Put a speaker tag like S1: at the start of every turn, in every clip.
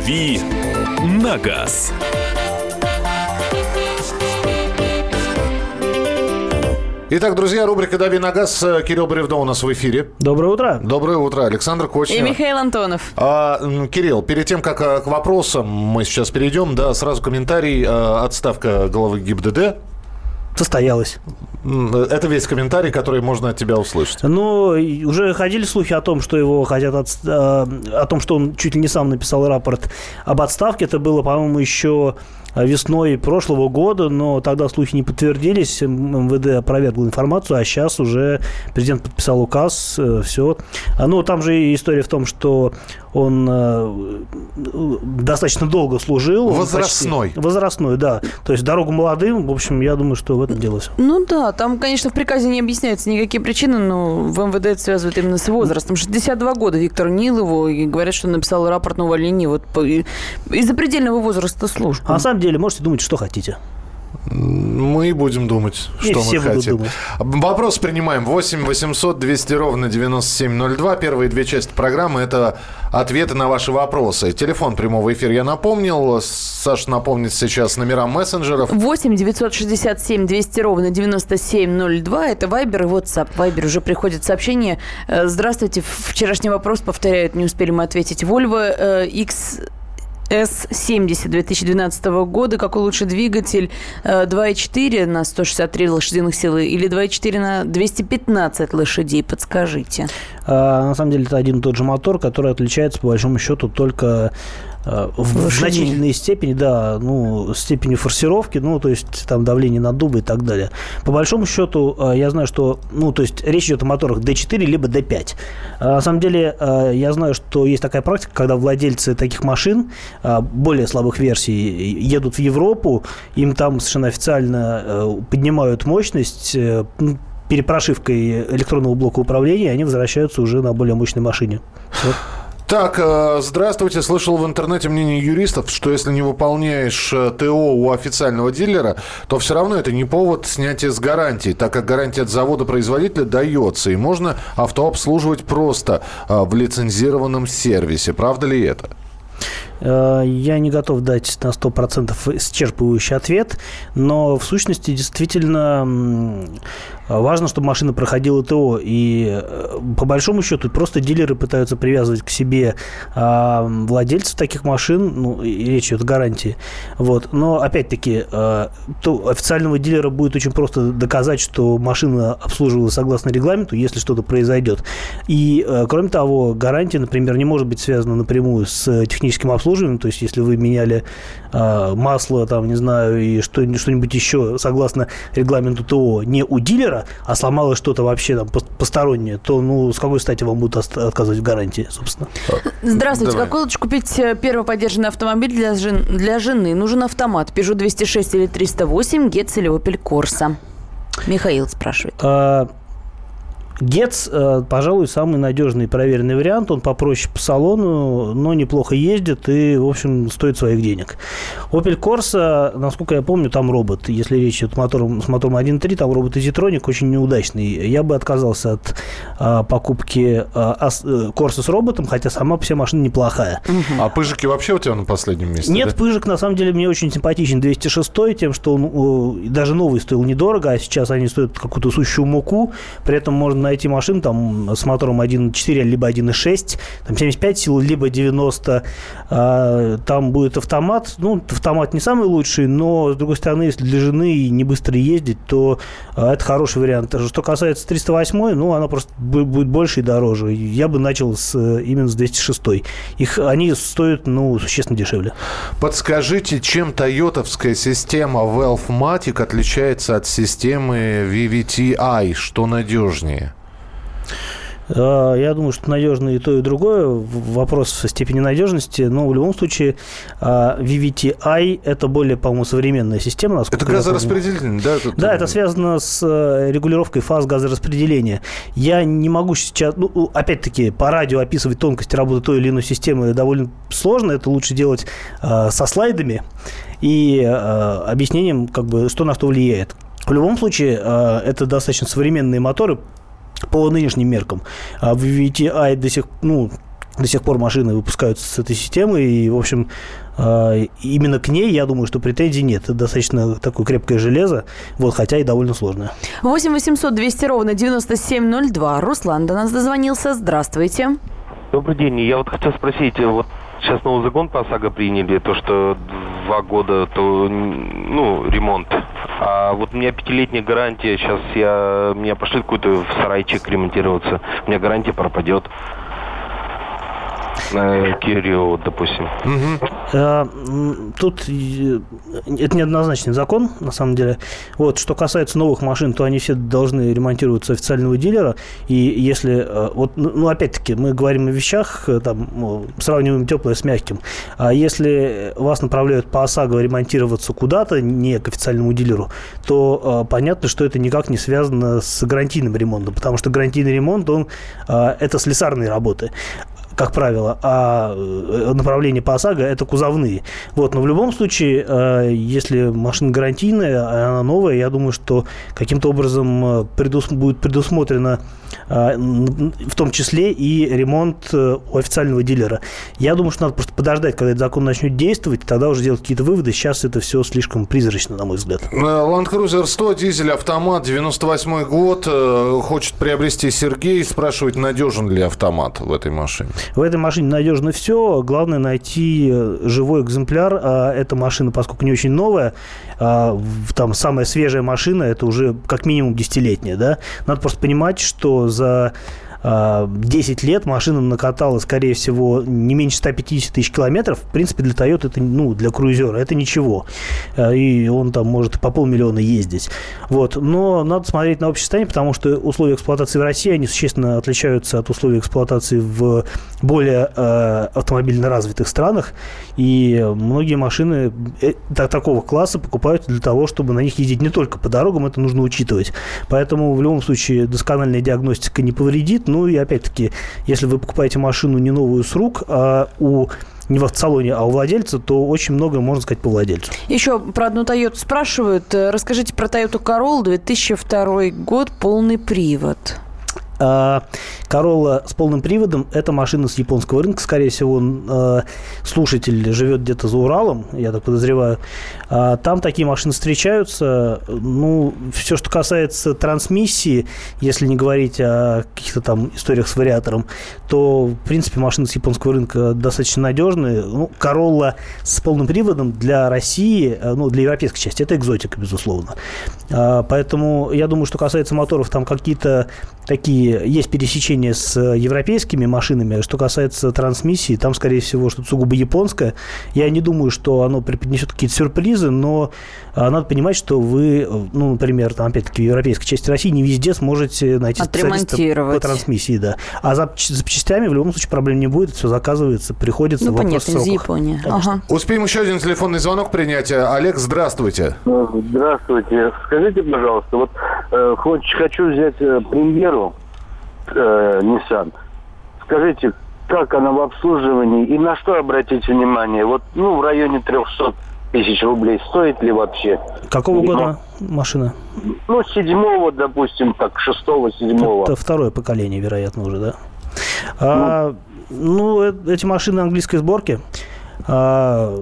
S1: «Дави на газ».
S2: Итак, друзья, рубрика «Дави на газ». Кирилл Бревдо у нас в эфире.
S3: Доброе утро.
S2: Доброе утро. Александр Кочнев.
S4: И Михаил Антонов.
S2: А, Кирилл, перед тем, как а, к вопросам мы сейчас перейдем, да, сразу комментарий. А, отставка главы ГИБДД
S3: состоялась.
S2: Это весь комментарий, который можно от тебя услышать.
S3: Ну, уже ходили слухи о том, что его хотят от... о том, что он чуть ли не сам написал рапорт об отставке. Это было, по-моему, еще весной прошлого года, но тогда слухи не подтвердились, МВД опровергло информацию, а сейчас уже президент подписал указ, э, все. А, ну, там же история в том, что он э, достаточно долго служил.
S2: Возрастной.
S3: Почти, возрастной, да. То есть дорогу молодым, в общем, я думаю, что в этом дело все.
S4: Ну да, там, конечно, в приказе не объясняются никакие причины, но в МВД это связывают именно с возрастом. 62 года Виктор Нилову, и говорят, что написал рапорт на увольнение вот из-за предельного возраста службы.
S3: А на самом деле, можете думать, что хотите.
S2: Мы будем думать,
S3: И
S2: что
S3: все
S2: мы хотим.
S3: Думать.
S2: Вопрос принимаем. 8 800 200 ровно 9702. Первые две части программы – это ответы на ваши вопросы. Телефон прямого эфира я напомнил. Саша напомнит сейчас номера мессенджеров.
S4: 8 967 200 ровно 9702. Это Вайбер и WhatsApp. Вайбер уже приходит сообщение. Э, здравствуйте. Вчерашний вопрос повторяют. Не успели мы ответить. Volvo X с-70 2012 года. Какой лучше двигатель? 2.4 э, на 163 лошадиных силы или 2.4 на 215 лошадей? Подскажите.
S3: А, на самом деле это один и тот же мотор, который отличается по большому счету только Э, в значительной степени, да, ну, степени форсировки, ну, то есть там давление на дубы и так далее. По большому счету, э, я знаю, что, ну, то есть речь идет о моторах D4 либо D5. Э, на самом деле, я знаю, что есть такая практика, когда владельцы таких машин, более слабых версий, едут в Европу, им там совершенно официально поднимают мощность, перепрошивкой электронного блока управления, они возвращаются уже на более мощной машине. Вот.
S2: Так, э, здравствуйте. Слышал в интернете мнение юристов, что если не выполняешь э, ТО у официального дилера, то все равно это не повод снятия с гарантии, так как гарантия от завода-производителя дается, и можно авто обслуживать просто э, в лицензированном сервисе. Правда ли это?
S3: Я не готов дать на 100% исчерпывающий ответ, но в сущности действительно Важно, чтобы машина проходила ТО. И э, по большому счету просто дилеры пытаются привязывать к себе а, владельцев таких машин. Ну, и речь идет о гарантии. Вот. Но опять-таки, а, то официального дилера будет очень просто доказать, что машина обслуживалась согласно регламенту, если что-то произойдет. И кроме того, гарантия, например, не может быть связана напрямую с техническим обслуживанием. То есть, если вы меняли а, масло, там, не знаю, и что-нибудь еще согласно регламенту ТО не у дилера, а сломалось что-то вообще там постороннее, то ну с какой стати вам будут отказывать в гарантии, собственно?
S4: Здравствуйте. Давай. Какой лучше купить э, первый поддержанный автомобиль для, жен... для жены? Нужен автомат. Peugeot 206 или 308, Getz или Opel Corsa? Михаил спрашивает. А,
S3: Гетц, э, пожалуй, самый надежный и проверенный вариант. Он попроще по салону, но неплохо ездит и, в общем, стоит своих денег. Opel Corsa, насколько я помню, там робот. Если речь идет мотором, с мотором 1.3, там робот Easytronic очень неудачный. Я бы отказался от а, покупки а, Corsa с роботом, хотя сама вся машина неплохая.
S2: А пыжики вообще у тебя на последнем месте?
S3: Нет, да? пыжик на самом деле мне очень симпатичен 206 тем, что он даже новый стоил недорого, а сейчас они стоят какую-то сущую муку. При этом можно найти машин там с мотором 1.4 либо 1.6, там 75 сил, либо 90. А, там будет автомат. Ну, автомат не самый лучший, но, с другой стороны, если для жены не быстро ездить, то а, это хороший вариант. Что касается 308, ну, она просто будет больше и дороже. Я бы начал с, именно с 206. Их, они стоят, ну, существенно дешевле.
S2: Подскажите, чем тойотовская система Valve отличается от системы VVT-i? Что надежнее?
S3: А, я думаю, что надежно и то, и другое. Вопрос степени надежности. Но в любом случае а, VVT-i – это более, по-моему, современная система.
S2: Это газораспределение, да?
S3: Это, да, это связано с э, регулировкой фаз газораспределения. Я не могу сейчас, ну, опять-таки, по радио описывать тонкости работы той или иной системы довольно сложно. Это лучше делать э, со слайдами и э, объяснением, как бы, что на что влияет. В любом случае, это достаточно современные моторы, по нынешним меркам. А в VTI до сих ну, до сих пор машины выпускаются с этой системой, и, в общем, э, именно к ней, я думаю, что претензий нет. Это достаточно такое крепкое железо, вот, хотя и довольно сложное.
S4: 8 800 200 ровно 9702. Руслан до нас дозвонился. Здравствуйте.
S5: Добрый день. Я вот хотел спросить, вот сейчас новый закон по ОСАГО приняли, то, что два года, то, ну, ремонт. А вот у меня пятилетняя гарантия, сейчас я, меня пошли какой-то в сарайчик ремонтироваться, у меня гарантия пропадет Кирио, допустим.
S3: Э, Тут э, это неоднозначный закон, на самом деле. Вот, что касается новых машин, то они все должны ремонтироваться официального дилера. И если, э, вот, ну, ну, опять-таки, мы говорим о вещах, э, там, сравниваем теплое с мягким. А если вас направляют по ОСАГО ремонтироваться куда-то, не к официальному дилеру, то понятно, что это никак не связано с гарантийным ремонтом, потому что гарантийный ремонт, он, это слесарные работы как правило, а э, направление по ОСАГО – это кузовные. Вот, но в любом случае, э, если машина гарантийная, она новая, я думаю, что каким-то образом э, предус- будет предусмотрено в том числе и ремонт у официального дилера. Я думаю, что надо просто подождать, когда этот закон начнет действовать, тогда уже делать какие-то выводы. Сейчас это все слишком призрачно, на мой взгляд.
S2: Land Cruiser 100, дизель, автомат, 98 год. Хочет приобрести Сергей. Спрашивает, надежен ли автомат в этой машине.
S3: В этой машине надежно все. Главное найти живой экземпляр. А эта машина, поскольку не очень новая, там самая свежая машина, это уже как минимум десятилетняя, да. Надо просто понимать, что за 10 лет машина накатала, скорее всего, не меньше 150 тысяч километров. В принципе, для Toyota это, ну, для круизера это ничего. А, и он там может по полмиллиона ездить. Вот. Но надо смотреть на общее состояние, потому что условия эксплуатации в России, они существенно отличаются от условий эксплуатации в более э, автомобильно развитых странах. И многие машины э, такого класса покупают для того, чтобы на них ездить не только по дорогам, это нужно учитывать. Поэтому в любом случае доскональная диагностика не повредит, ну и опять-таки, если вы покупаете машину не новую с рук, а у не в автосалоне, а у владельца, то очень многое можно сказать по владельцу.
S4: Еще про одну Toyota спрашивают. Э, расскажите про Toyota Corolla 2002 год, полный привод.
S3: А, Королла с полным приводом – это машина с японского рынка. Скорее всего, э, слушатель живет где-то за Уралом, я так подозреваю. А, там такие машины встречаются. Ну, все, что касается трансмиссии, если не говорить о каких-то там историях с вариатором, то, в принципе, машины с японского рынка достаточно надежные. Ну, Королла с полным приводом для России, э, ну, для европейской части – это экзотика, безусловно. А, поэтому я думаю, что касается моторов, там какие-то такие, есть пересечения с европейскими машинами. Что касается трансмиссии, там, скорее всего, что-то сугубо японское. Я не думаю, что оно преподнесет какие-то сюрпризы, но а, надо понимать, что вы, ну, например, там, опять-таки, в европейской части России не везде сможете найти специалиста по трансмиссии, да. А за запчастями в любом случае проблем не будет, все заказывается, приходится
S4: ну, понятно, из Японии. Ага.
S2: Успеем еще один телефонный звонок принять. Олег, здравствуйте.
S6: Здравствуйте. Скажите, пожалуйста, вот э, хочу взять э, премьеру э, Nissan. Скажите, как она в обслуживании и на что обратить внимание? Вот, ну, в районе 300 тысяч рублей стоит ли вообще?
S3: Какого года машина?
S6: Ну, седьмого, допустим, так, шестого, седьмого.
S3: Это второе поколение, вероятно, уже, да? А, ну, э, эти машины английской сборки. А,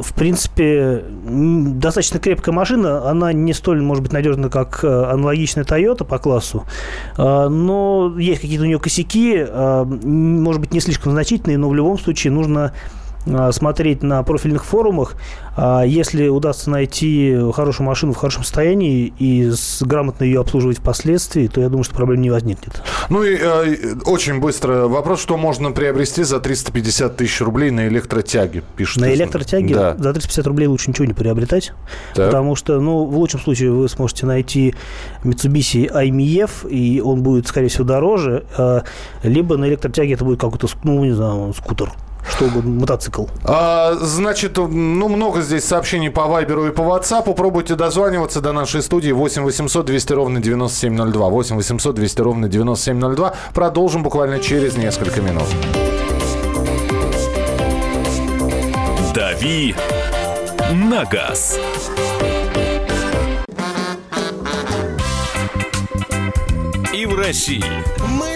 S3: в принципе, достаточно крепкая машина. Она не столь, может быть, надежна, как э, аналогичная Toyota по классу. А, но есть какие-то у нее косяки, а, может быть, не слишком значительные, но в любом случае нужно смотреть на профильных форумах. А если удастся найти хорошую машину в хорошем состоянии и грамотно ее обслуживать впоследствии, то я думаю, что проблем не возникнет.
S2: Ну и э, очень быстро вопрос, что можно приобрести за 350 тысяч рублей на электротяге,
S3: пишут. На электротяге да. за 350 рублей лучше ничего не приобретать, так. потому что, ну, в лучшем случае вы сможете найти Mitsubishi IMF, и он будет, скорее всего, дороже, а, либо на электротяге это будет какой-то, ну, не знаю, скутер что угодно, мотоцикл.
S2: А, значит, ну, много здесь сообщений по Вайберу и по WhatsApp. Пробуйте дозваниваться до нашей студии 8 800 200 ровно 9702. 8 800 200 ровно 9702. Продолжим буквально через несколько минут.
S1: «Дави на газ». И в России.
S7: Мысли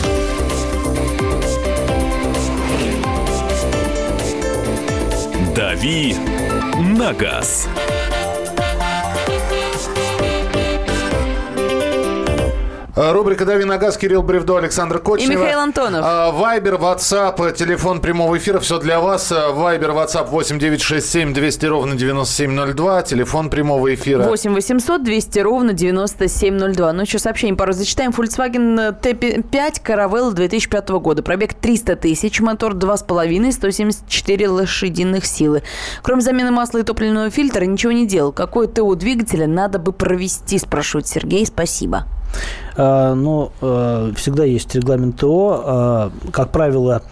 S1: «Дави на газ».
S2: Рубрика «Дави на газ», Кирилл Бревдо, Александр Кочнева.
S4: И Михаил Антонов.
S2: А, Вайбер, WhatsApp, телефон прямого эфира, все для вас. А, Вайбер, WhatsApp 8967 200 ровно 9702, телефон прямого эфира.
S4: 8 800 200 ровно 9702. Ну, еще сообщение пару зачитаем. Volkswagen T5 Caravelle 2005 года. Пробег 300 тысяч, мотор 2,5, 174 лошадиных силы. Кроме замены масла и топливного фильтра, ничего не делал. Какой ТО двигателя надо бы провести, спрашивает Сергей. Спасибо.
S3: А, Но э, всегда есть регламент ТО. А, Как правило,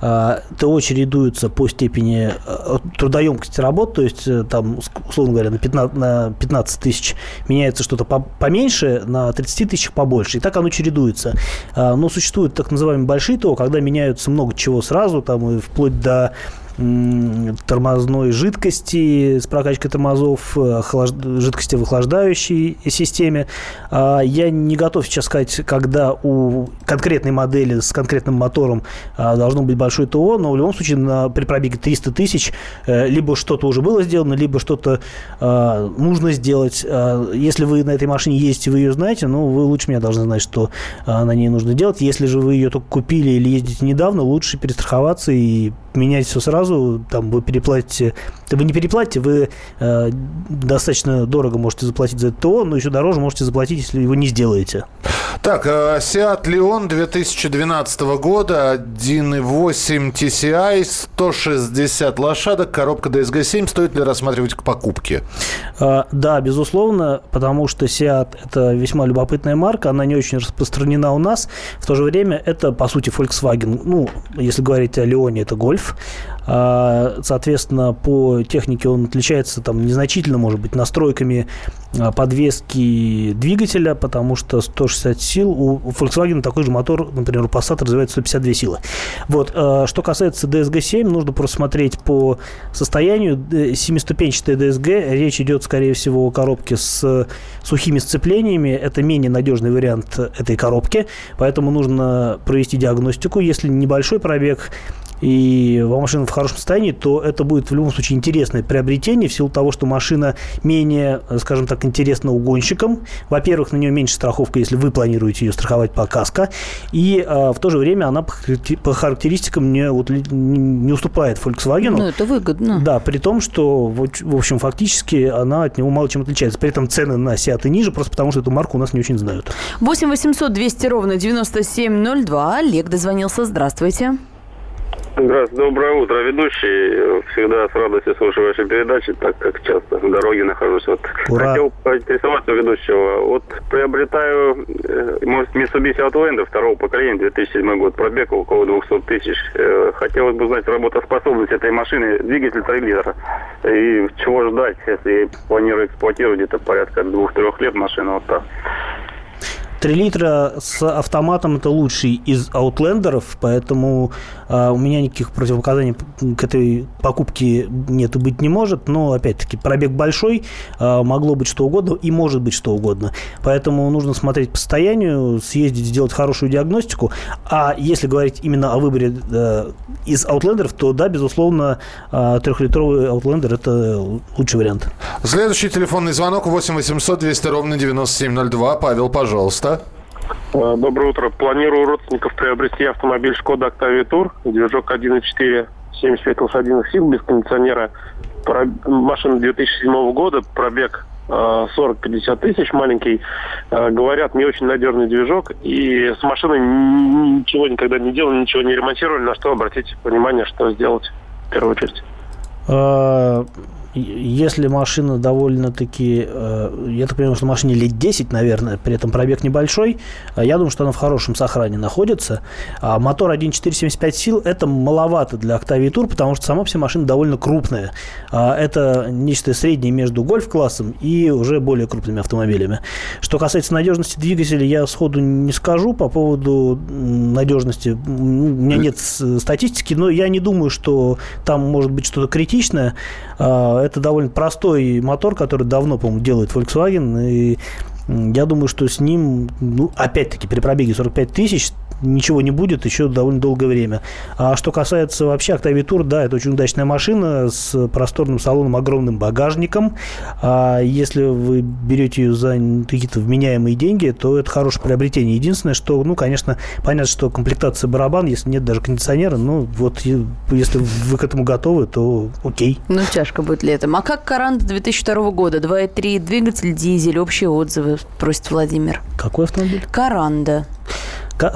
S3: ТО чередуются по степени э, трудоемкости работ, то есть э, там, условно говоря, на 15, на 15 тысяч меняется что-то по- поменьше, на 30 тысяч побольше, и так оно чередуется. Но существуют так называемые большие ТО, когда меняются много чего сразу, там и вплоть до тормозной жидкости с прокачкой тормозов, э, охлаж- жидкости в охлаждающей системе. А, Я не готов сейчас сказать, когда у конкретной модели с конкретным мотором а, должно быть большое ТО, но в любом случае на, при пробеге 300 тысяч э, либо что-то уже было сделано, либо что-то а, нужно сделать. Если вы на этой машине ездите, вы ее знаете, ну, вы лучше меня должны знать, что на ней нужно делать. Если же вы ее только купили или ездите недавно, лучше перестраховаться и менять все сразу. Там вы переплатите... Да вы не переплатите, вы э, достаточно дорого можете заплатить за это ТО, но еще дороже можете заплатить, если его не сделаете.
S2: Так, э, Seat Leon 2012 года, 1.8 TCI, 160 лошадок, коробка DSG-7. Стоит ли рассматривать к покупке?
S3: А, Да, безусловно, потому что Seat – это весьма любопытная марка, она не очень распространена у нас. В то же время это, по сути, Volkswagen. Ну, если говорить о Леоне, это Golf. А, Соответственно, по технике он отличается там незначительно, может быть, настройками а, подвески двигателя, потому что 160 сил, у Volkswagen такой же мотор, например, у Passat развивает 152 силы. Вот. а, Что касается DSG-7, нужно просто смотреть по состоянию. Семиступенчатая DSG, речь идет, скорее всего, о коробке с сухими сцеплениями. Это менее надежный вариант этой коробки, поэтому нужно провести диагностику. Если небольшой пробег, и машина в хорошем состоянии, то это будет в любом случае интересное приобретение в силу того, что машина менее, э, скажем так, интересна угонщикам. Во-первых, на нее меньше страховка, если вы планируете ее страховать по каско. И э, в то же время она по характер- по характеристикам не, вот, не уступает Volkswagen.
S4: Ну, это выгодно.
S3: Да, при том, что, в общем, фактически она от него мало чем отличается. При этом цены на Seat ниже, просто потому что эту марку у нас не очень знают.
S4: 8 800 200 ровно 9702. Олег дозвонился. Здравствуйте.
S8: Здравствуйте, доброе утро, ведущий. Всегда с радостью слушаю ваши передачи, так как часто в дороге нахожусь. Вот
S3: Ура.
S8: хотел поинтересоваться у ведущего. Вот приобретаю э, может, Mitsubishi Outlander второго поколения, 2007 год, пробег около 200 тысяч. Э, Хотелось бы узнать работоспособность этой машины, двигатель 3 литра. И чего ждать, если планирую эксплуатировать где-то порядка 2-3 лет машину вот так.
S3: 3 литра с автоматом это лучший из аутлендеров, поэтому а, у меня никаких противопоказаний к этой покупке нет и быть не может. Но, опять-таки, пробег большой, а, могло быть что угодно и может быть что угодно. Поэтому нужно смотреть по состоянию, съездить, сделать хорошую диагностику. А если говорить именно о выборе э, из аутлендеров, то да, безусловно, а, трехлитровый аутлендер это лучший вариант.
S2: Следующий телефонный звонок 8 800 200 ровно 9702. Павел, пожалуйста.
S8: Э, Доброе утро. Планирую родственников приобрести автомобиль Шкода Octavia Tour, движок 1.4, 75 лошадиных сил, без кондиционера. Про- Машина 2007 года, пробег э, 40-50 тысяч, маленький. Э, Говорят, не очень надежный движок. И с машиной ничего никогда не делали, ничего не ремонтировали. На что обратить внимание, что сделать в первую очередь.
S3: А, если машина довольно-таки, э, я так понимаю, что машине лет 10, наверное, при этом пробег небольшой, э, я думаю, что она в хорошем сохране находится. А мотор 1.475 сил – это маловато для Octavia Tour, потому что сама вся машина довольно крупная. А это нечто среднее между гольф-классом и уже более крупными автомобилями. Что касается надежности двигателя, я сходу не скажу по поводу надежности. У меня нет статистики, но я не думаю, что там может быть что-то критичное. Это довольно простой мотор, который давно, по-моему, делает Volkswagen. И я думаю, что с ним, ну, опять-таки, при пробеге 45 тысяч ничего не будет еще довольно долгое время. А что касается вообще Octavia Tour, да, это очень удачная машина с просторным салоном, огромным багажником. А если вы берете ее за какие-то вменяемые деньги, то это хорошее приобретение. Единственное, что, ну, конечно, понятно, что комплектация барабан, если нет даже кондиционера, ну, вот если вы к этому готовы, то окей.
S4: Ну, тяжко будет летом. А как Каранда 2002 года? 2.3 двигатель, дизель, общие отзывы, просит Владимир.
S3: Какой автомобиль?
S4: Каранда.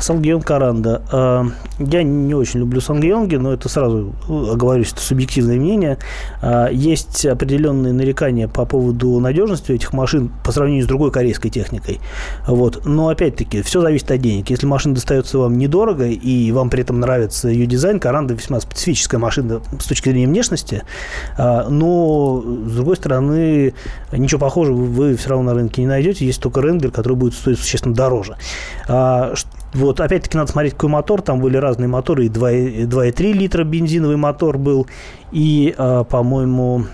S3: Сангеон Каранда. А, я не очень люблю Сангеонги, но это сразу ну, оговорюсь, это субъективное мнение. А, есть определенные нарекания по поводу надежности этих машин по сравнению с другой корейской техникой. Вот. Но опять-таки, все зависит от денег. Если машина достается вам недорого и вам при этом нравится ее дизайн, Каранда весьма специфическая машина с точки зрения внешности, а, но с другой стороны, ничего похожего вы все равно на рынке не найдете. Есть только Ренглер, который будет стоить существенно дороже. Вот, опять-таки, надо смотреть, какой мотор. Там были разные моторы. И 2,3 литра бензиновый мотор был. И, а, по-моему,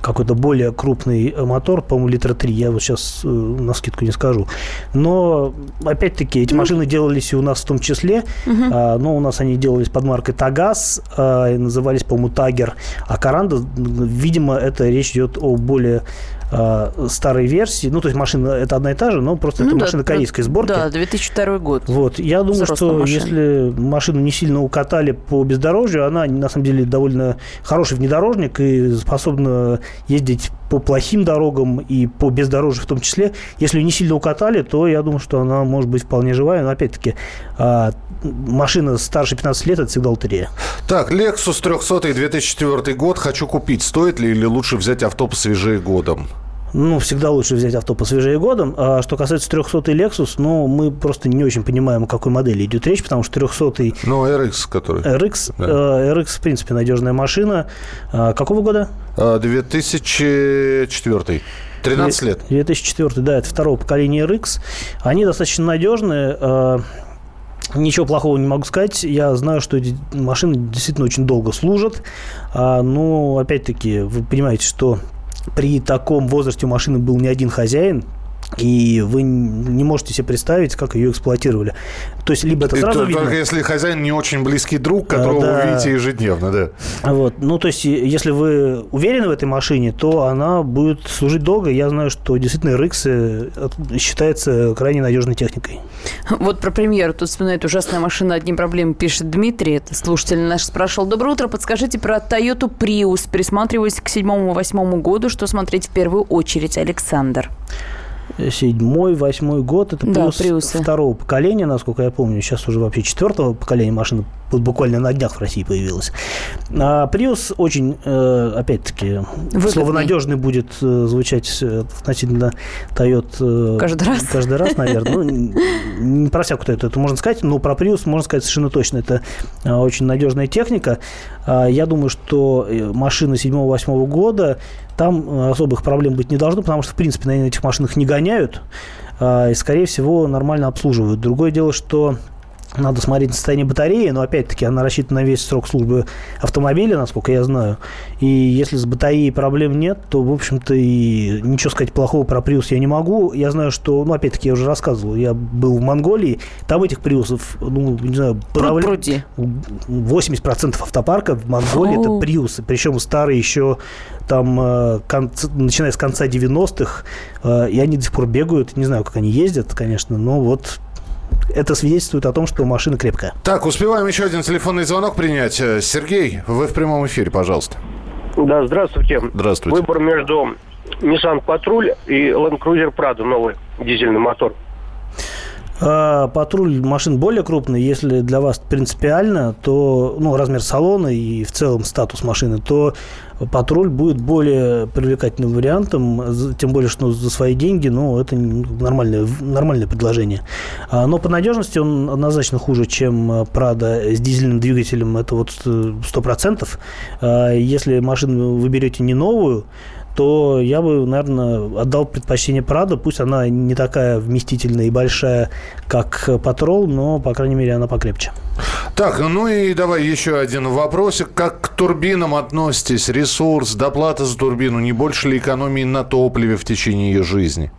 S3: какой-то более крупный мотор, по-моему, литра 3, я вот сейчас э, на скидку не скажу. Но, опять-таки, эти машины делались и у нас в том числе, uh-huh. а, но у нас они делались под маркой Тагаз, а, назывались, по-моему, Тагер, а Каранда, видимо, это речь идет о более э, старой версии. Ну, то есть машина это одна и та же, но просто ну, это да, машина корейской сборки.
S4: Да, 2002 год.
S3: Вот. Я думаю, что машина. если машину не сильно укатали по бездорожью, она на самом деле довольно хороший внедорожник и способна ездить по плохим дорогам и по бездорожью в том числе. Если не сильно укатали, то я думаю, что она может быть вполне живая. Но опять-таки, э, машина старше 15 лет – это всегда лотерея.
S2: Так, Lexus 300 2004 год. Хочу купить. Стоит ли или лучше взять авто посвежее годом?
S3: Ну, всегда лучше взять авто посвежее годом. А что касается 300 Lexus, ну, мы просто не очень понимаем, о какой модели идет речь, потому что 300
S2: Ну, RX, который.
S3: RX, да. э, RX, в принципе, надежная машина. А, какого года?
S2: 2004. 13 лет.
S3: 2004, да, это второго поколения RX. Они достаточно надежные. Э, Ничего плохого не могу сказать. Я знаю, что эти машины действительно очень долго служат. А, но, опять-таки, вы понимаете, что при таком возрасте у машины был не один хозяин, и вы не можете себе представить, как ее эксплуатировали. То есть, либо это сразу
S2: Только
S3: видно...
S2: если хозяин не очень близкий друг, которого да. вы видите ежедневно, да.
S3: Вот. Ну, то есть, если вы уверены в этой машине, то она будет служить долго. Я знаю, что действительно RX э, считается крайне надежной техникой.
S4: Вот про премьеру. Тут вспоминает ужасная машина, одни проблемы, пишет Дмитрий. Это слушатель наш спрашивал. Доброе утро, подскажите про Toyota Prius. Присматриваюсь к седьмому-восьмому году. Что смотреть в первую очередь, Александр?
S3: Седьмой, восьмой год. Это
S4: да,
S3: плюс второго поколения, насколько я помню. Сейчас уже вообще четвертого поколения машина вот буквально на днях в России появилась. А Prius очень, э, опять-таки, Выгодный. слово «надежный» будет э, звучать э, относительно Toyota...
S4: Каждый раз?
S3: Каждый раз, наверное. Ну, не про всякую Toyota это можно сказать, но про Prius можно сказать совершенно точно. Это очень надежная техника. А я думаю, что машина 7-8 года, там особых проблем быть не должно, потому что, в принципе, на этих машинах не гоняют а, и, скорее всего, нормально обслуживают. Другое дело, что надо смотреть на состояние батареи, но опять-таки она рассчитана на весь срок службы автомобиля, насколько я знаю. И если с батареей проблем нет, то, в общем-то, и ничего сказать плохого про Prius я не могу. Я знаю, что, ну, опять-таки, я уже рассказывал, я был в Монголии, там этих Приусов, ну, не знаю,
S4: Пруд
S3: 80% автопарка в Монголии О. это Приусы, причем старые еще там, э, конц, начиная с конца 90-х, э, и они до сих пор бегают, не знаю, как они ездят, конечно, но вот это свидетельствует о том, что машина крепкая.
S2: Так, успеваем еще один телефонный звонок принять. Э, Сергей, вы в прямом эфире, пожалуйста.
S9: Да, здравствуйте.
S2: Здравствуйте.
S9: Выбор между Nissan Patrol и Land Cruiser Prado, новый дизельный мотор.
S3: А патруль машин более крупный, если для вас принципиально, то ну, размер салона и в целом статус машины, то патруль будет более привлекательным вариантом, тем более, что за свои деньги, ну, это нормальное, нормальное предложение. А, но по надежности он однозначно хуже, чем Прада с дизельным двигателем, это вот 100%. А, если машину вы берете не новую, то я бы, наверное, отдал предпочтение Прада. Пусть она не такая вместительная и большая, как Патрол, но, по крайней мере, она покрепче.
S2: Так, ну и давай еще один вопросик. Как к турбинам относитесь? Ресурс, доплата за турбину, не больше ли экономии на топливе в течение ее жизни?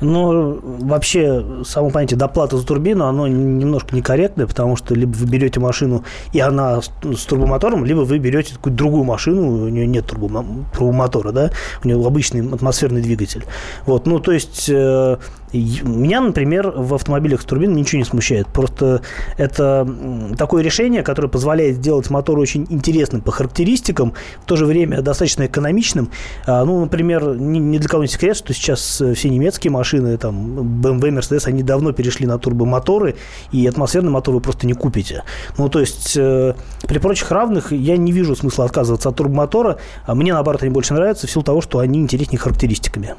S3: Ну, вообще, само понятие доплата за турбину, оно немножко некорректное, потому что либо вы берете машину, и она с турбомотором, либо вы берете какую-то другую машину, у нее нет турбомотора, да, у нее обычный атмосферный двигатель. Вот, ну, то есть э, меня, например, в автомобилях с турбиной ничего не смущает. Просто это такое решение, которое позволяет сделать мотор очень интересным по характеристикам, в то же время достаточно экономичным. А, ну, например, ни для кого не секрет, что сейчас э, все немецкие машины, там, BMW, Mercedes, они давно перешли на турбомоторы, и атмосферный мотор вы просто не купите. Ну, то есть, э, при прочих равных я не вижу смысла отказываться от турбомотора. А мне, наоборот, они больше нравятся в силу того, что они интереснее характеристиками.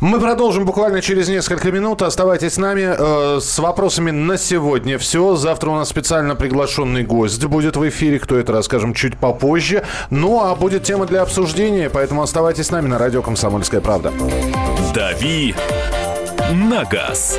S2: Мы продолжим буквально через несколько минут. Оставайтесь с нами э, с вопросами на сегодня. Все. Завтра у нас специально приглашенный гость будет в эфире. Кто это, расскажем чуть попозже. Ну, а будет тема для обсуждения, поэтому оставайтесь с нами на радио «Комсомольская правда».
S1: «Дави на газ».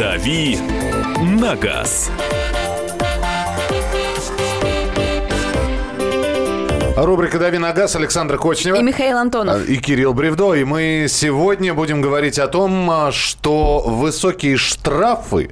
S1: «Дави на газ».
S2: Рубрика «Дави на газ» Александра Кочнева.
S4: И Михаил Антонов.
S2: И Кирилл Бревдо. И мы сегодня будем говорить о том, а, что высокие штрафы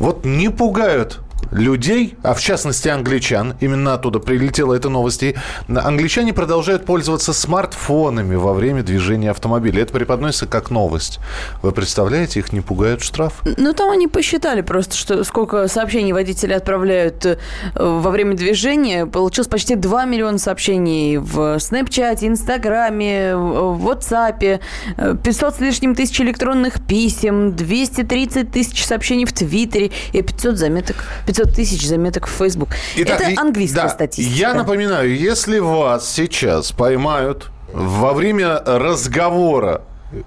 S2: вот не пугают людей, а в частности англичан, именно оттуда прилетела эта новость, и англичане продолжают пользоваться смартфонами во время движения автомобиля. Это преподносится как новость. Вы представляете, их не пугают штраф?
S4: Ну, там они посчитали просто, что сколько сообщений водители отправляют э, во время движения. Получилось почти 2 миллиона сообщений в Snapchat, Инстаграме, в WhatsApp, 500 с лишним тысяч электронных писем, 230 тысяч сообщений в Твиттере и 500 заметок, 500 тысяч заметок в Facebook.
S2: Итак,
S4: Это английская
S2: да,
S4: статистика.
S2: Я напоминаю, если вас сейчас поймают во время разговора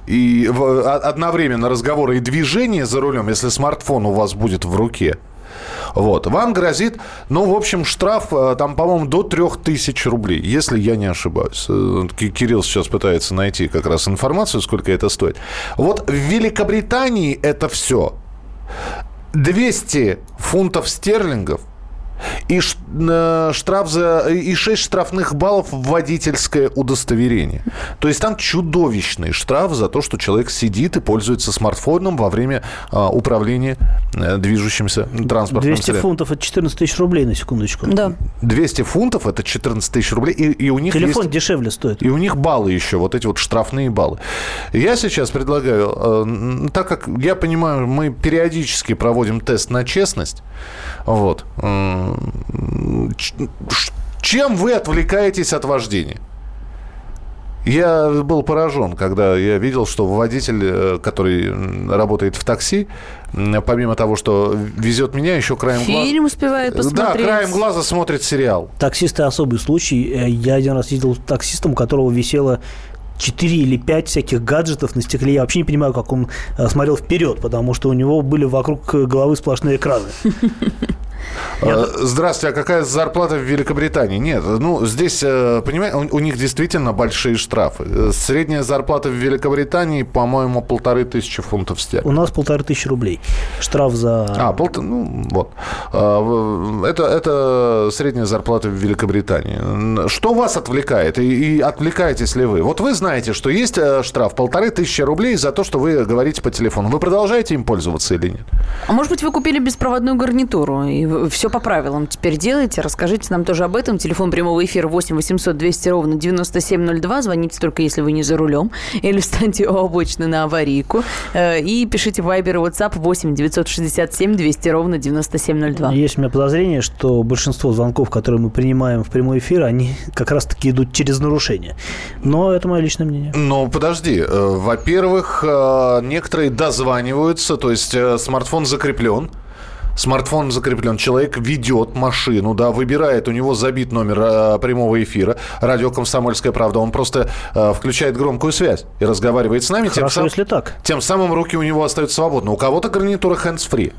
S2: и а- одновременно разговора и движения за рулем, если смартфон у вас будет в руке, вот, вам грозит, ну, в общем, штраф э, там, по-моему, до 3000 рублей, если я не ошибаюсь. Э, Ки- Кирилл сейчас пытается найти как раз информацию, сколько это стоит. Вот в Великобритании это все 200 фунтов стерлингов и э, штраф за и 6 штрафных баллов в водительское удостоверение. То есть там чудовищный штраф за то, что человек сидит и пользуется смартфоном во время а, управления э, движущимся транспортным
S3: 200
S2: средством.
S3: фунтов – это 14 тысяч рублей, на секундочку.
S4: Да.
S2: 200 фунтов это 14 тысяч рублей, и, и у них
S3: Телефон
S2: есть-
S3: дешевле стоит.
S2: и у них баллы еще, вот эти вот штрафные баллы. Я сейчас предлагаю, э, так как я понимаю, мы периодически проводим тест на честность, вот, ш- чем вы отвлекаетесь от вождения? Я был поражен, когда я видел, что водитель, э, который работает в такси, помимо того, что везет меня, еще краем глаза...
S4: Фильм успевает
S2: Да,
S4: посмотреть.
S2: краем глаза смотрит сериал.
S3: Таксисты особый случай. Э, Я один раз ездил с таксистом, у которого висело 4 или 5 всяких гаджетов на стекле. Я вообще не понимаю, как он э, смотрел вперед, потому что у него были вокруг головы сплошные экраны.
S2: Э, Здравствуйте, а какая зарплата в Великобритании? Нет, ну, здесь, э, понимаете, у, у них действительно большие штрафы. Э, Средняя зарплата в Великобритании, по-моему, полторы тысячи фунтов
S3: У
S2: стерлингов.
S3: нас полторы тысячи рублей. Штраф за...
S2: А, полтора, ну, вот. Это, это средняя зарплата в Великобритании. Что вас отвлекает? И, и отвлекаетесь ли вы? Вот вы знаете, что есть штраф полторы тысячи рублей за то, что вы говорите по телефону. Вы продолжаете им пользоваться или нет?
S4: А может быть, вы купили беспроводную гарнитуру и все по правилам теперь делаете? Расскажите нам тоже об этом. Телефон прямого эфира 8 800 200 ровно 9702. Звоните только, если вы не за рулем. Или встаньте у обочины на аварийку. Э, И пишите в Viber и WhatsApp 8 967 200 ровно 9702.
S3: Есть у меня подозрение, что большинство звонков, которые мы принимаем в прямой эфир, они как раз-таки идут через нарушение. Но это мое личное мнение.
S2: Ну, подожди. Э, Во-первых, э, некоторые дозваниваются, то есть смартфон закреплен. Смартфон закреплен, человек ведет машину, да, выбирает, у него забит номер э, прямого эфира, радио «Комсомольская правда», он просто э, включает громкую связь и разговаривает с нами.
S3: Хорошо,
S2: сам-
S3: если так.
S2: Тем самым руки у него остаются свободны. У кого-то гарнитура hands-free.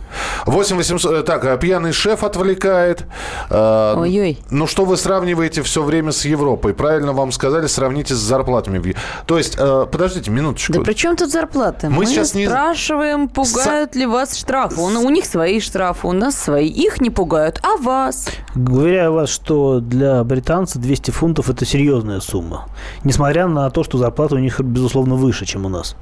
S2: 8 800... э, Так, э, пьяный шеф отвлекает. Э,
S4: Ой-ой.
S2: Ну, что вы сравниваете все время с Европой? Правильно вам сказали, сравните с зарплатами. То есть, э, подождите минуточку.
S4: Да при чем тут зарплата?
S2: Мы сейчас не-
S4: спрашиваем, пугают ли вас штрафы. У, у них свои штрафы, у нас свои. Их не пугают, а вас?
S3: Уверяю вас, что для британца 200 фунтов – это серьезная сумма. Несмотря на то, что зарплата у них, безусловно, выше, чем у нас.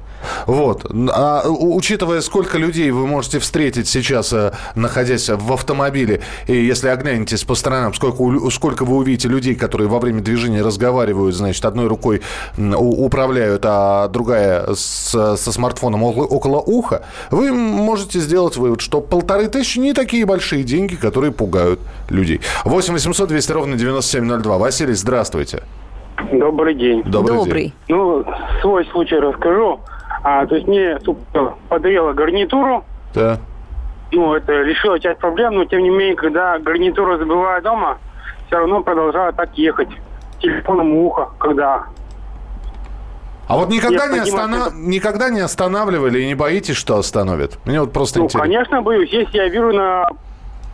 S2: Вот. А учитывая, сколько людей вы можете встретить сейчас, э, находясь в автомобиле, и если оглянетесь по сторонам, сколько, сколько вы увидите людей, которые во время движения разговаривают, значит, одной рукой управляют, а другая с- со смартфоном около, около уха, вы можете сделать вывод, что полторы тысячи не такие большие деньги, которые пугают людей. 8 800 200 ровно 9702. Василий, здравствуйте.
S8: Добрый день.
S2: Добрый,
S4: Добрый.
S2: день.
S8: Ну, свой случай расскажу. А, то есть мне супруга подарила гарнитуру.
S2: Да.
S8: Ну, это решило часть проблем, но тем не менее, когда гарнитуру забываю дома, все равно продолжаю так ехать. Телефоном у уха, когда...
S2: А вот никогда не, остана-
S8: это-
S2: никогда не останавливали и не боитесь, что остановят? Мне вот просто
S8: Ну,
S2: интересно.
S8: конечно, боюсь. Если я вижу на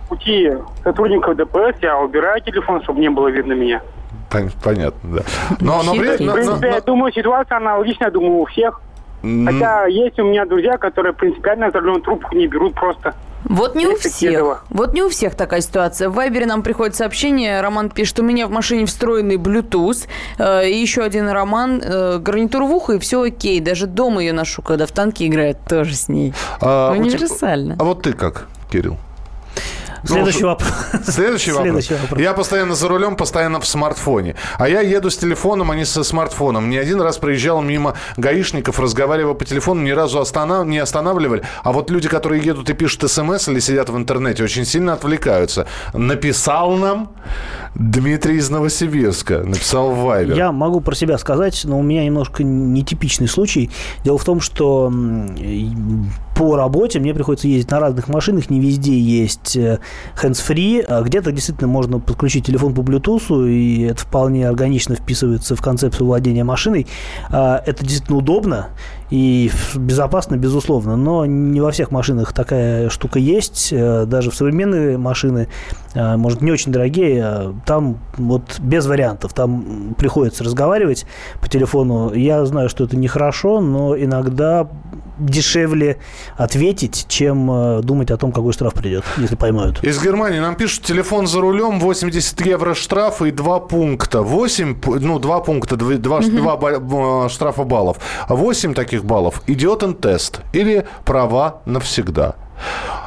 S8: пути сотрудников ДПС, я убираю телефон, чтобы не было видно меня.
S2: Пон- Понятно, да. Но, но при-
S4: Хитрый.
S2: но-
S8: В принципе,
S2: но-
S8: я думаю, ситуация аналогичная, думаю, у всех. Хотя есть у меня друзья, которые принципиально за рулем трубку не берут просто.
S4: Вот не у всех. Вот не у всех такая ситуация. В Вайбере нам приходит сообщение. Роман пишет, у меня в машине встроенный Bluetooth. Э, и еще один Роман. Э, гарнитуру в ухо, и все окей. Даже дома ее ношу, когда в танке играет, тоже с ней.
S2: а, у тебя-
S4: Универсально.
S2: А вот ты как, Кирилл?
S3: Следующий
S2: что-
S3: вопрос.
S2: Следующий вопрос.
S3: Следующий вопрос.
S2: Я постоянно за рулем, постоянно в смартфоне. А я еду с телефоном, а не со смартфоном. Не один раз проезжал мимо гаишников, разговаривая по телефону, ни разу останов- не останавливали. А вот люди, которые едут и пишут смс или сидят в интернете, очень сильно отвлекаются. Написал нам Дмитрий из Новосибирска. Написал в Вайбер.
S3: Я могу про себя сказать, но у меня немножко нетипичный случай. Дело в том, что по работе мне приходится ездить на разных машинах, не везде есть э, hands-free, а где-то действительно можно подключить телефон по Bluetooth, и это вполне органично вписывается в концепцию владения машиной. А, Это действительно удобно и безопасно, безусловно, но не во всех машинах такая штука есть. Э, Даже в современные машины, э, может, не очень дорогие, а там вот без вариантов. Там приходится разговаривать по телефону. Я знаю, что это нехорошо, но иногда дешевле ответить, чем э, думать о том, какой штраф придет, если поймают.
S2: Из Германии нам пишут, телефон за рулем, 80 евро штраф и 2 пункта. 8, п- ну, 2 пункта, 2, штрафа баллов. 8 таких баллов. Идиотен-тест или права навсегда.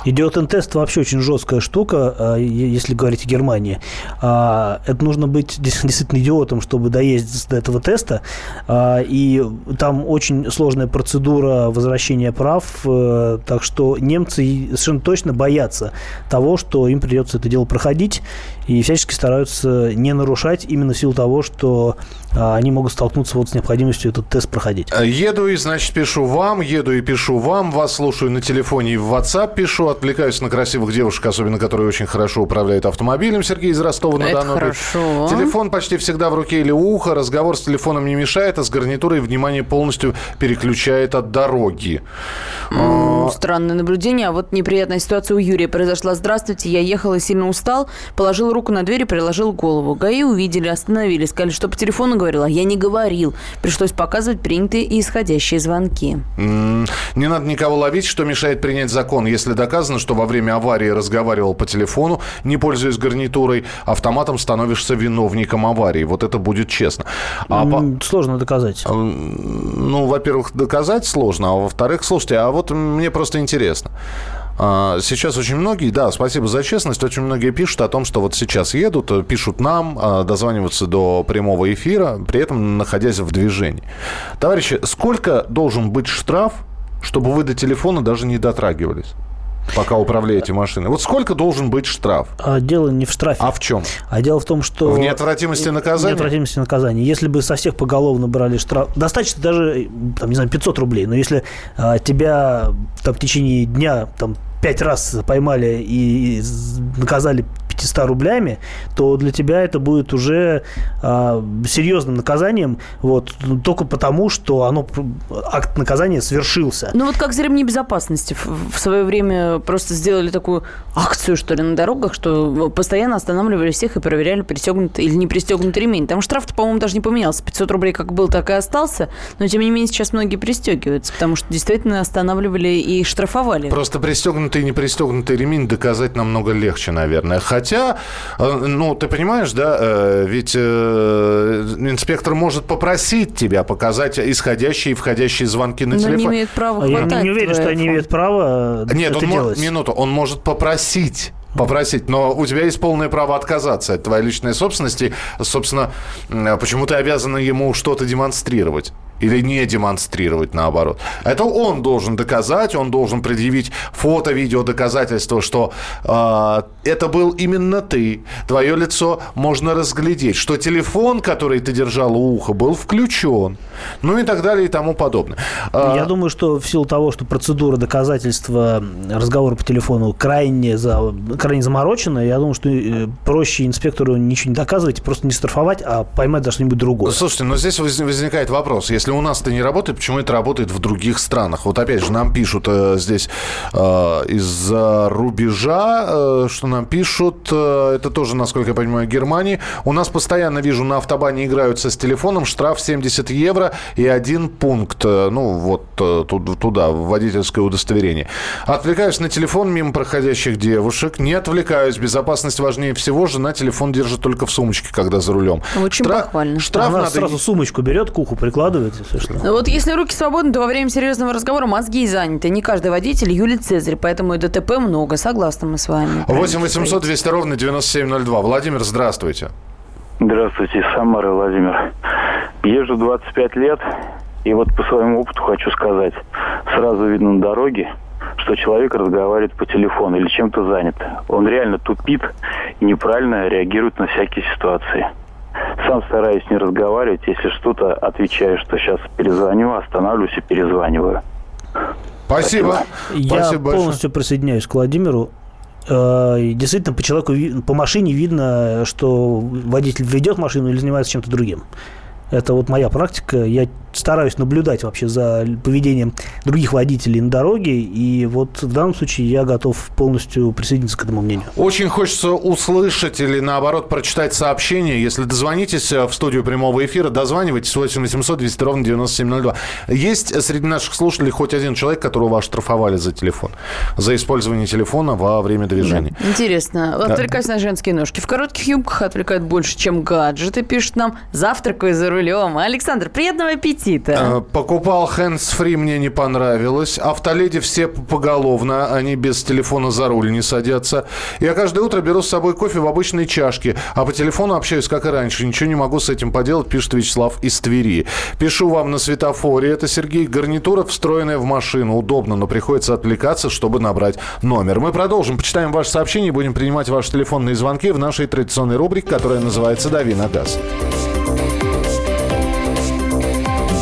S3: Идиотен-тест вообще очень жесткая штука, а, если говорить о Германии. А, Это нужно быть действительно идиотом, чтобы доездить до этого теста. А, И там очень сложная процедура возвращения прав. э, Так что немцы совершенно точно боятся того, что им придется это дело проходить. И всячески стараются не нарушать именно в силу того, что они могут столкнуться вот с необходимостью этот тест проходить.
S2: Еду и, значит, пишу вам, еду и пишу вам, вас слушаю на телефоне и в WhatsApp. Пишу, отвлекаюсь на красивых девушек, особенно которые очень хорошо управляют автомобилем. Сергей из Ростова-на-Дону.
S4: Хорошо.
S2: Телефон почти всегда в руке или у уха. Разговор с телефоном не мешает, а с гарнитурой внимание полностью переключает от дороги.
S4: М, Странное наблюдение. А вот неприятная ситуация у Юрия произошла. Здравствуйте, я ехал и сильно устал. Положил руку на дверь и приложил голову. ГАИ увидели, остановили. Сказали, что по телефону говорила. Я не говорил. Пришлось показывать принятые и исходящие звонки.
S2: Не надо никого ловить, что мешает принять закон. Если доказано, что во время аварии разговаривал по телефону, не пользуясь гарнитурой, автоматом становишься виновником аварии. Вот это будет честно. А по-
S3: Сложно доказать.
S2: Ну, во-первых, доказать сложно, а во-вторых, слушайте, а вот мне просто интересно. А, Сейчас очень многие, да, спасибо за честность, очень многие пишут о том, что вот сейчас едут, э, пишут нам, а, дозваниваются до прямого эфира, при этом находясь в движении. Товарищи, сколько должен быть штраф, чтобы вы до телефона даже не дотрагивались? Пока управляете машиной. Вот сколько должен быть штраф?
S3: А дело не в штрафе.
S2: А в чем?
S3: А дело в том, что...
S2: В неотвратимости наказания?
S3: Неотвратимости наказания. Если бы со всех поголовно брали штраф... Достаточно даже, там, не знаю, 500 рублей. Но если а, тебя там, в течение дня там, пять раз поймали и наказали 500 рублями, то для тебя это будет уже а, серьезным наказанием, вот, только потому, что оно, акт наказания свершился.
S4: Ну вот как за ремни безопасности в, в свое время просто сделали такую акцию, что ли, на дорогах, что постоянно останавливали всех и проверяли, пристегнут или не пристегнут ремень. Там штраф-то, по-моему, даже не поменялся. 500 рублей как был, так и остался. Но, тем не менее, сейчас многие пристегиваются, потому что действительно останавливали и штрафовали.
S2: Просто пристегнутый и не пристегнутый ремень доказать намного легче, наверное. Хотя, э, ну, ты понимаешь, да, э, ведь э, инспектор может попросить тебя показать исходящие и входящие звонки на
S4: Но
S2: телефон.
S4: не имеют права
S3: А я
S4: хватать
S3: не уверен, что они имеют право
S2: Нет,
S3: это
S2: он
S3: делать.
S2: минуту, он может попросить попросить, но у тебя есть полное право отказаться от твоей личной собственности. Собственно, м, почему ты обязана ему что-то демонстрировать? Или не демонстрировать, наоборот. Это он должен доказать, он должен предъявить фото, видео доказательства, что э, это был именно ты. Твое лицо можно разглядеть. Что телефон, который ты держал у уха, был включен. Ну и так далее и тому подобное. А,
S3: Я думаю, что в силу того, что процедура доказательства разговора по телефону крайне, за, крайне заморочена, я думаю, что э, проще инспектору ничего не доказывать, просто не штрафовать, а поймать за что-нибудь другое.
S2: Слушайте, но здесь воз- возникает вопрос. Если у нас это не работает, почему это работает в других странах? Вот опять же, нам пишут э, здесь э, из-за рубежа, э, что нам пишут, э, это тоже, насколько я понимаю, Германии. У нас постоянно вижу, на автобане играются с телефоном, штраф 70 евро и один пункт, э, ну вот э, ту- туда, в водительское удостоверение. Отвлекаюсь на телефон мимо проходящих девушек, не отвлекаюсь, безопасность важнее всего, жена телефон держит только в сумочке, когда за рулем.
S4: Очень похвально.
S2: Штраф
S3: Она
S2: надо...
S3: сразу сумочку берет, к уху прикладывает, если что.
S4: Ну Вот если руки свободны, то во время серьезного разговора мозги заняты. Не каждый водитель Юлий Цезарь, поэтому и ДТП много. Согласны мы с вами.
S2: 8 800 200 ровно 9702. Владимир, здравствуйте.
S10: Здравствуйте, из Самары, Владимир. Езжу 25 лет, и вот по своему опыту хочу сказать. Сразу видно на дороге, что человек разговаривает по телефону или чем-то занят. Он реально тупит и неправильно реагирует на всякие ситуации. Сам стараюсь не разговаривать, если что-то отвечаю, что сейчас перезвоню, останавливаюсь и перезваниваю.
S2: Спасибо.
S3: Я
S2: Спасибо большое.
S3: полностью присоединяюсь к Владимиру. Э, Действительно, по человеку, по машине видно, что водитель ведет машину или занимается чем-то другим. Это вот моя практика. Я стараюсь наблюдать вообще за поведением других водителей на дороге. И вот в данном случае я готов полностью присоединиться к этому мнению.
S2: Очень хочется услышать или, наоборот, прочитать сообщение. Если дозвонитесь э, в студию прямого эфира, дозванивайтесь 8 800 200 ровно 9702. Есть среди наших слушателей хоть один человек, которого оштрафовали за телефон, за использование телефона во время движения.
S4: Интересно. Отвлекаюсь на женские ножки. В коротких юбках отвлекают больше, чем гаджеты, пишет нам. Завтракаю за рулем. Александр, приятного аппетита.
S2: Э, Покупал hands-free, мне не понравилось. Автоледи все поголовно, они без телефона за руль не садятся. Я каждое утро беру с собой кофе в обычной чашке, а по телефону общаюсь, как и раньше. Ничего не могу с этим поделать, пишет Вячеслав из Твери. Пишу вам на светофоре. Это Сергей. Гарнитура, встроенная в машину. Удобно, но приходится отвлекаться, чтобы набрать номер. Мы продолжим. Почитаем ваши сообщения и будем принимать ваши телефонные звонки в нашей традиционной рубрике, которая называется «Дави на газ».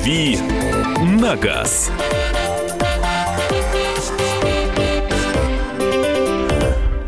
S11: «Дави на газ».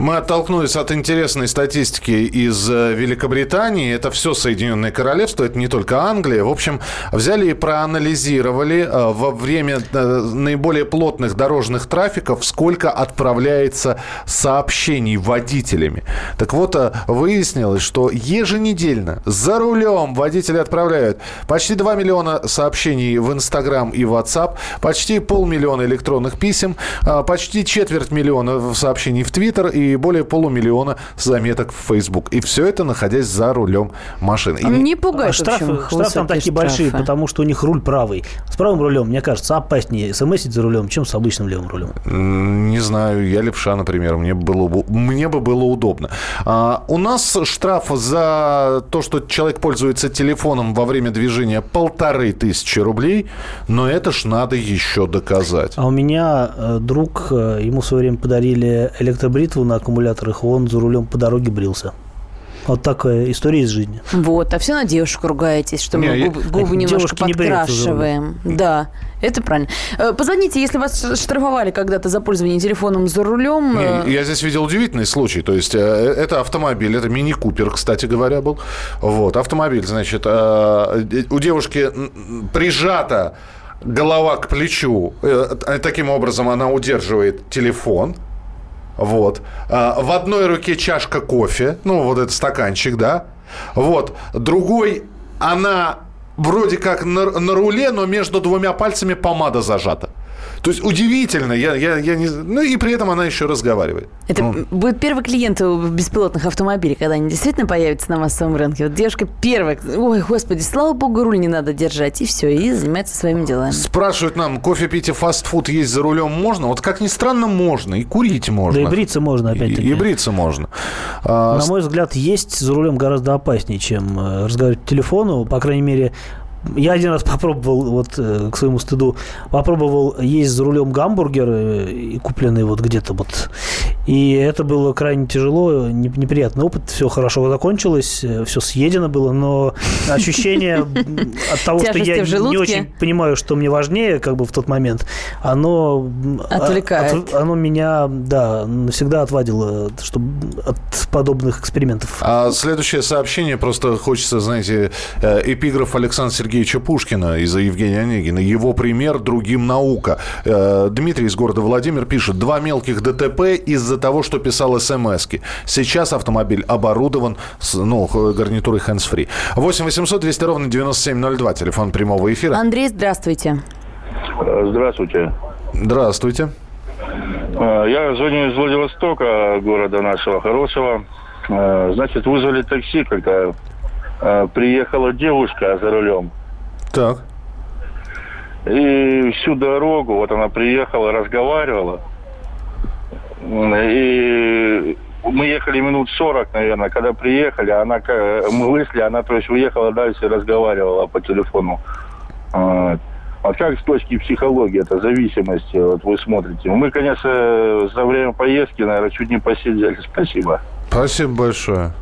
S2: Мы оттолкнулись от интересной статистики из э, Великобритании. Это все Соединенное Королевство, это не только Англия. В общем, взяли и проанализировали э, во время э, наиболее плотных дорожных трафиков, сколько отправляется сообщений водителями. Так вот, выяснилось, что еженедельно за рулем водители отправляют почти 2 миллиона сообщений в Инстаграм и WhatsApp, почти полмиллиона электронных писем, почти четверть миллиона сообщений в Твиттер и более полумиллиона заметок в Facebook. И все это находясь за рулем машины. И...
S4: Не пугает а
S3: штрафы, штрафы там такие
S4: штрафы.
S3: большие, потому что у них руль правый. С правым рулем, мне кажется, опаснее смсить за рулем, чем с обычным левым рулем.
S2: Не знаю, я левша, например, мне, было, мне бы было удобно. А, у нас штраф за то, что человек пользуется телефоном во время движения полторы тысячи рублей, но это ж надо еще доказать.
S3: А у меня э, друг, э, ему в свое время подарили электробритву на аккумуляторах, он за рулем по дороге брился. Вот такая история из жизни.
S4: Вот, а все на девушку ругаетесь, что не, мы губы, губы немножко подкрашиваем. Да, это правильно. Э, позвоните, если вас штрафовали когда-то за пользование телефоном за рулем.
S2: Не, я здесь видел удивительный случай. То есть, это автомобиль, это мини-купер, кстати говоря, был. Вот, автомобиль, значит, у девушки прижата голова к плечу. Таким образом она удерживает телефон. Вот. А, в одной руке чашка кофе, ну, вот этот стаканчик, да. Вот. Другой, она вроде как на, на руле, но между двумя пальцами помада зажата. То есть удивительно, я, я, я не... ну и при этом она еще разговаривает.
S4: Это ну. будет первый клиент у беспилотных автомобилей, когда они действительно появятся на массовом рынке. Вот девушка первая, ой, господи, слава богу, руль не надо держать, и все, и занимается своими делами.
S2: Спрашивают нам, кофе пить и фастфуд есть за рулем можно? Вот как ни странно, можно, и курить можно.
S3: Да и бриться можно, опять-таки.
S2: И, и бриться можно.
S3: А, на мой взгляд, есть за рулем гораздо опаснее, чем э, разговаривать по телефону, по крайней мере, я один раз попробовал, вот э, к своему стыду, попробовал есть за рулем гамбургер, э, купленный вот где-то вот. И это было крайне тяжело, неприятный опыт. Все хорошо закончилось, э, все съедено было, но ощущение от того, что я не очень понимаю, что мне важнее, как бы в тот момент, оно...
S4: А, Отвлекает.
S3: Оно меня, да, навсегда отвадило чтобы, от подобных экспериментов.
S2: А следующее сообщение, просто хочется, знаете, эпиграф Александра Сергеевича Сергеевича Пушкина из-за Евгения Онегина. Его пример другим наука. Э, Дмитрий из города Владимир пишет. Два мелких ДТП из-за того, что писал смс -ки. Сейчас автомобиль оборудован с, ну, гарнитурой hands-free. 8 800 200 ровно 9702. Телефон прямого эфира.
S4: Андрей, здравствуйте.
S12: Э, здравствуйте.
S2: Здравствуйте.
S12: Э, я звоню из Владивостока, города нашего хорошего. Значит, вызвали такси, когда приехала девушка за рулем.
S2: Так.
S12: И всю дорогу, вот она приехала, разговаривала. И мы ехали минут 40, наверное. Когда приехали, она, мы вышли, она, то есть, уехала дальше и разговаривала по телефону. Вот. А как с точки психологии, это зависимости, вот вы смотрите? Мы, конечно, за время поездки, наверное, чуть не посидели. Спасибо.
S2: Спасибо большое.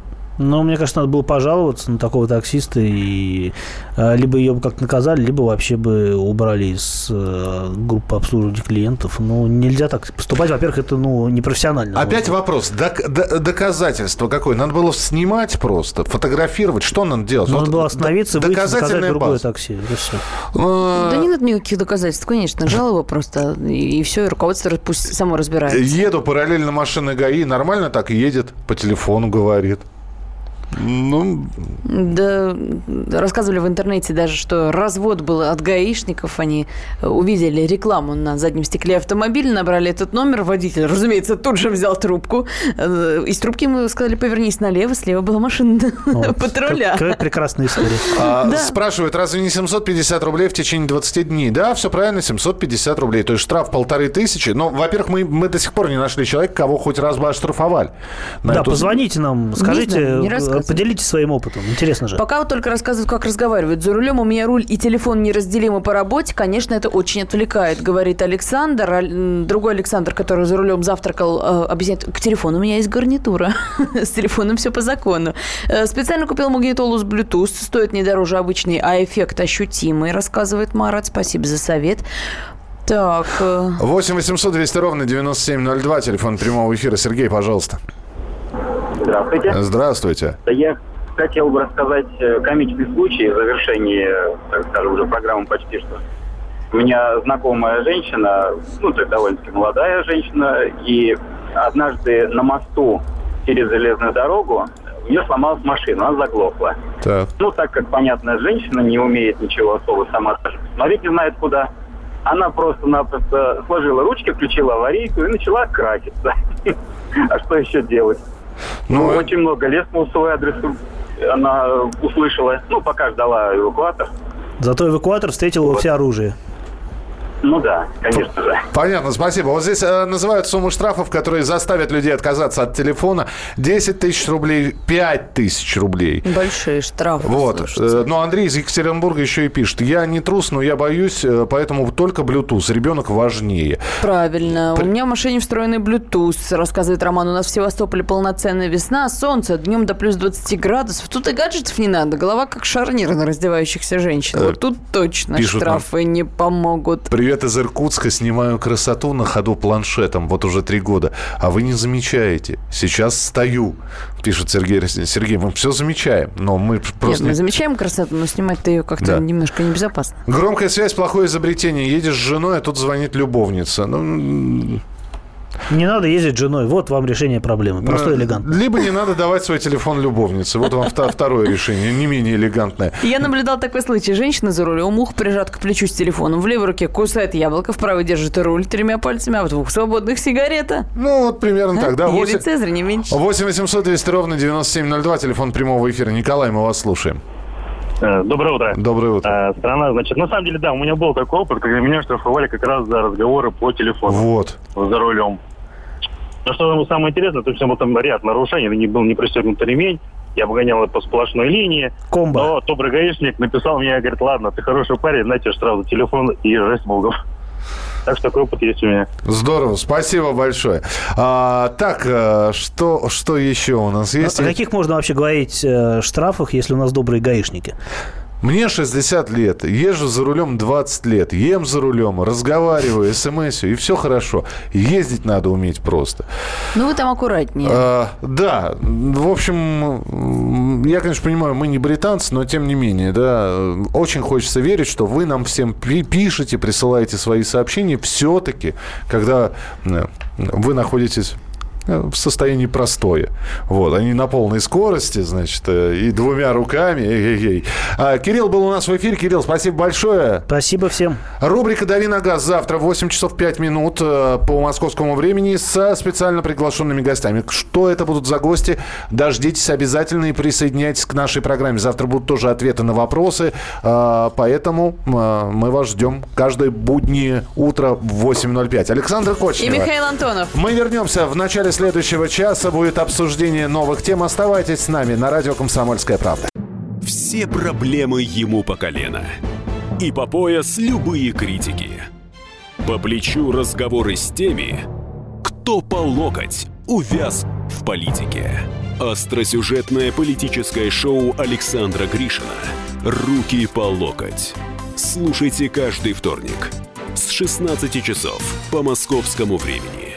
S3: Но мне кажется, надо было пожаловаться на такого таксиста и э, либо ее бы как-то наказали, либо вообще бы убрали из э, группы обслуживания клиентов. Ну, нельзя так поступать. Во-первых, это ну, непрофессионально.
S2: Опять вопрос. Док- доказательство какое? Надо было снимать просто, фотографировать. Что надо делать?
S3: Надо
S2: Вот
S3: было остановиться, выйти, заказать другое
S2: база.
S3: такси. Это все.
S2: Э,
S4: Да не надо никаких доказательств, конечно. Жалоба просто, и, все, и руководство пусть само разбирается.
S2: Еду параллельно машины ГАИ, нормально так едет, по телефону говорит. Ну,
S4: Да, рассказывали в интернете даже, что развод был от гаишников. Они э, увидели рекламу на заднем стекле автомобиля, набрали этот номер. Водитель, разумеется, тут же взял трубку. Э, Из трубки ему сказали, повернись налево. Слева была машина патруля.
S3: Какая прекрасная история.
S2: а,
S4: Да.
S2: спрашивают, разве не 750 рублей в течение 20 дней? Да, все правильно, 750 рублей. То есть штраф полторы тысячи. Но, во-первых, мы, мы до сих пор не нашли человека, кого хоть раз бы оштрафовали. На
S3: Да,
S2: эту-
S3: позвоните нам, скажите,
S4: знаю, не рассказывай.
S3: поделитесь своим опытом. Интересно же.
S4: Пока вот только рассказывают, как разговаривают. За рулем у меня руль и телефон неразделимы по работе. Конечно, это очень отвлекает, говорит Александр. Другой Александр, который за рулем завтракал, э, объясняет, к телефону у меня есть гарнитура. С телефоном все по закону. Э, Специально купил магнитолу с Bluetooth. Стоит не дороже обычной, а эффект ощутимый, рассказывает Марат. Спасибо за совет. Так, э,
S2: 8 800 200 ровно 9702, телефон прямого эфира. Сергей, пожалуйста.
S13: Здравствуйте.
S2: Здравствуйте.
S13: Я хотел бы рассказать э, комичный случай в завершении, э, так скажем, уже программы почти что. У меня знакомая женщина, ну, так довольно-таки молодая женщина, и однажды на мосту через железную дорогу у нее сломалась машина, она заглохла.
S2: Так.
S13: Ну, так как, понятно, женщина не умеет ничего особо сама даже посмотреть, не знает куда, она просто-напросто сложила ручки, включила аварийку и начала краситься. А что еще делать? Ну, очень много лестно в свой адрес она услышала. Ну, пока ждала эвакуатор.
S3: Зато эвакуатор встретил его все оружие.
S13: Ну да, конечно же.
S2: Понятно, спасибо. Вот здесь э, называют сумму штрафов, которые заставят людей отказаться от телефона. 10 тысяч рублей, 5 тысяч рублей.
S4: большие штрафы.
S2: Вот. Э, Но Андрей из Екатеринбурга еще и пишет. Я не трус, но я боюсь, э, поэтому только Bluetooth. Ребенок важнее.
S4: Правильно. У меня в машине встроенный Bluetooth, рассказывает Роман. У нас в Севастополе полноценная весна, солнце, днем до плюс 20 градусов. Тут и гаджетов не надо. Голова как шарнир на раздевающихся женщин. Вот тут точно
S2: Э, пишут нам.
S4: штрафы не помогут.
S2: Привет из Иркутска. Снимаю красоту на ходу планшетом. Вот уже три года. А вы не замечаете. Сейчас стою. Пишет Сергей. Сергей, мы все замечаем. Но мы просто...
S4: Нет, мы замечаем красоту, но снимать-то ее как-то
S2: Да.
S4: немножко небезопасно.
S2: Громкая связь, плохое изобретение. Едешь с женой, а тут звонит любовница. Ну,
S3: Не надо ездить с женой. Вот вам решение проблемы. Просто
S2: э,
S3: элегантно.
S2: Либо не надо давать свой телефон любовнице. Вот вам вто- второе решение, не менее элегантное.
S4: Я наблюдал такой случай. Женщина за рулем, ух прижат к плечу с телефоном. В левой руке кусает яблоко, в правой держит руль тремя пальцами, а в двух свободных сигарета.
S2: Ну, вот примерно так, да.
S4: Юлий
S2: Восемь-
S4: Цезарь, не меньше.
S2: 8 800 200 ровно 9702, телефон прямого эфира. Николай, мы вас слушаем.
S14: Э, Доброе утро.
S2: Доброе утро.
S14: Э, Страна, значит, на самом деле, да, у меня был такой опыт, когда меня штрафовали как раз за разговоры по телефону.
S2: Вот.
S14: За рулем. Но что самое интересное, то есть был там ряд нарушений, не был не пристегнут ремень, я обгонял по сплошной линии.
S3: Комбо.
S14: Но добрый гаишник написал мне, говорит, ладно, ты хороший парень, на тебе штраф за телефон и с Богом. Так что такой опыт есть у меня.
S2: Здорово, спасибо большое. А, так, э, что, что еще у нас есть?
S3: О каких можно вообще говорить э, штрафах, если у нас добрые гаишники?
S2: Мне 60 лет, езжу за рулем 20 лет, ем за рулем, разговариваю, смс и все хорошо. Ездить надо уметь просто.
S4: Ну, вы там аккуратнее.
S2: А, да, в общем, я, конечно, понимаю, мы не британцы, но тем не менее, да, очень хочется верить, что вы нам всем пи- пишете, присылаете свои сообщения все-таки, когда э, вы находитесь в состоянии простое. Вот, они на полной скорости, значит, э, и двумя руками. Эй-эй-эй. А, Кирилл был у нас в эфире. Кирилл, спасибо большое.
S3: Спасибо всем.
S2: Рубрика «Дави на газ» завтра в 8 часов 5 минут э, по московскому времени со специально приглашенными гостями. Что это будут за гости? Дождитесь обязательно и присоединяйтесь к нашей программе. Завтра будут тоже ответы на вопросы, э, поэтому э, мы вас ждем каждое буднее утро в 8.05. Александр
S4: И
S2: Кочнева.
S4: Михаил Антонов.
S2: Мы вернемся в начале следующего часа. Будет обсуждение новых тем. Оставайтесь с нами на радио «Комсомольская правда».
S11: Все проблемы ему по колено. И по пояс любые критики. По плечу разговоры с теми, кто по локоть увяз в политике. Остросюжетное политическое шоу Александра Гришина «Руки по локоть». Слушайте каждый вторник с 16 часов по московскому времени.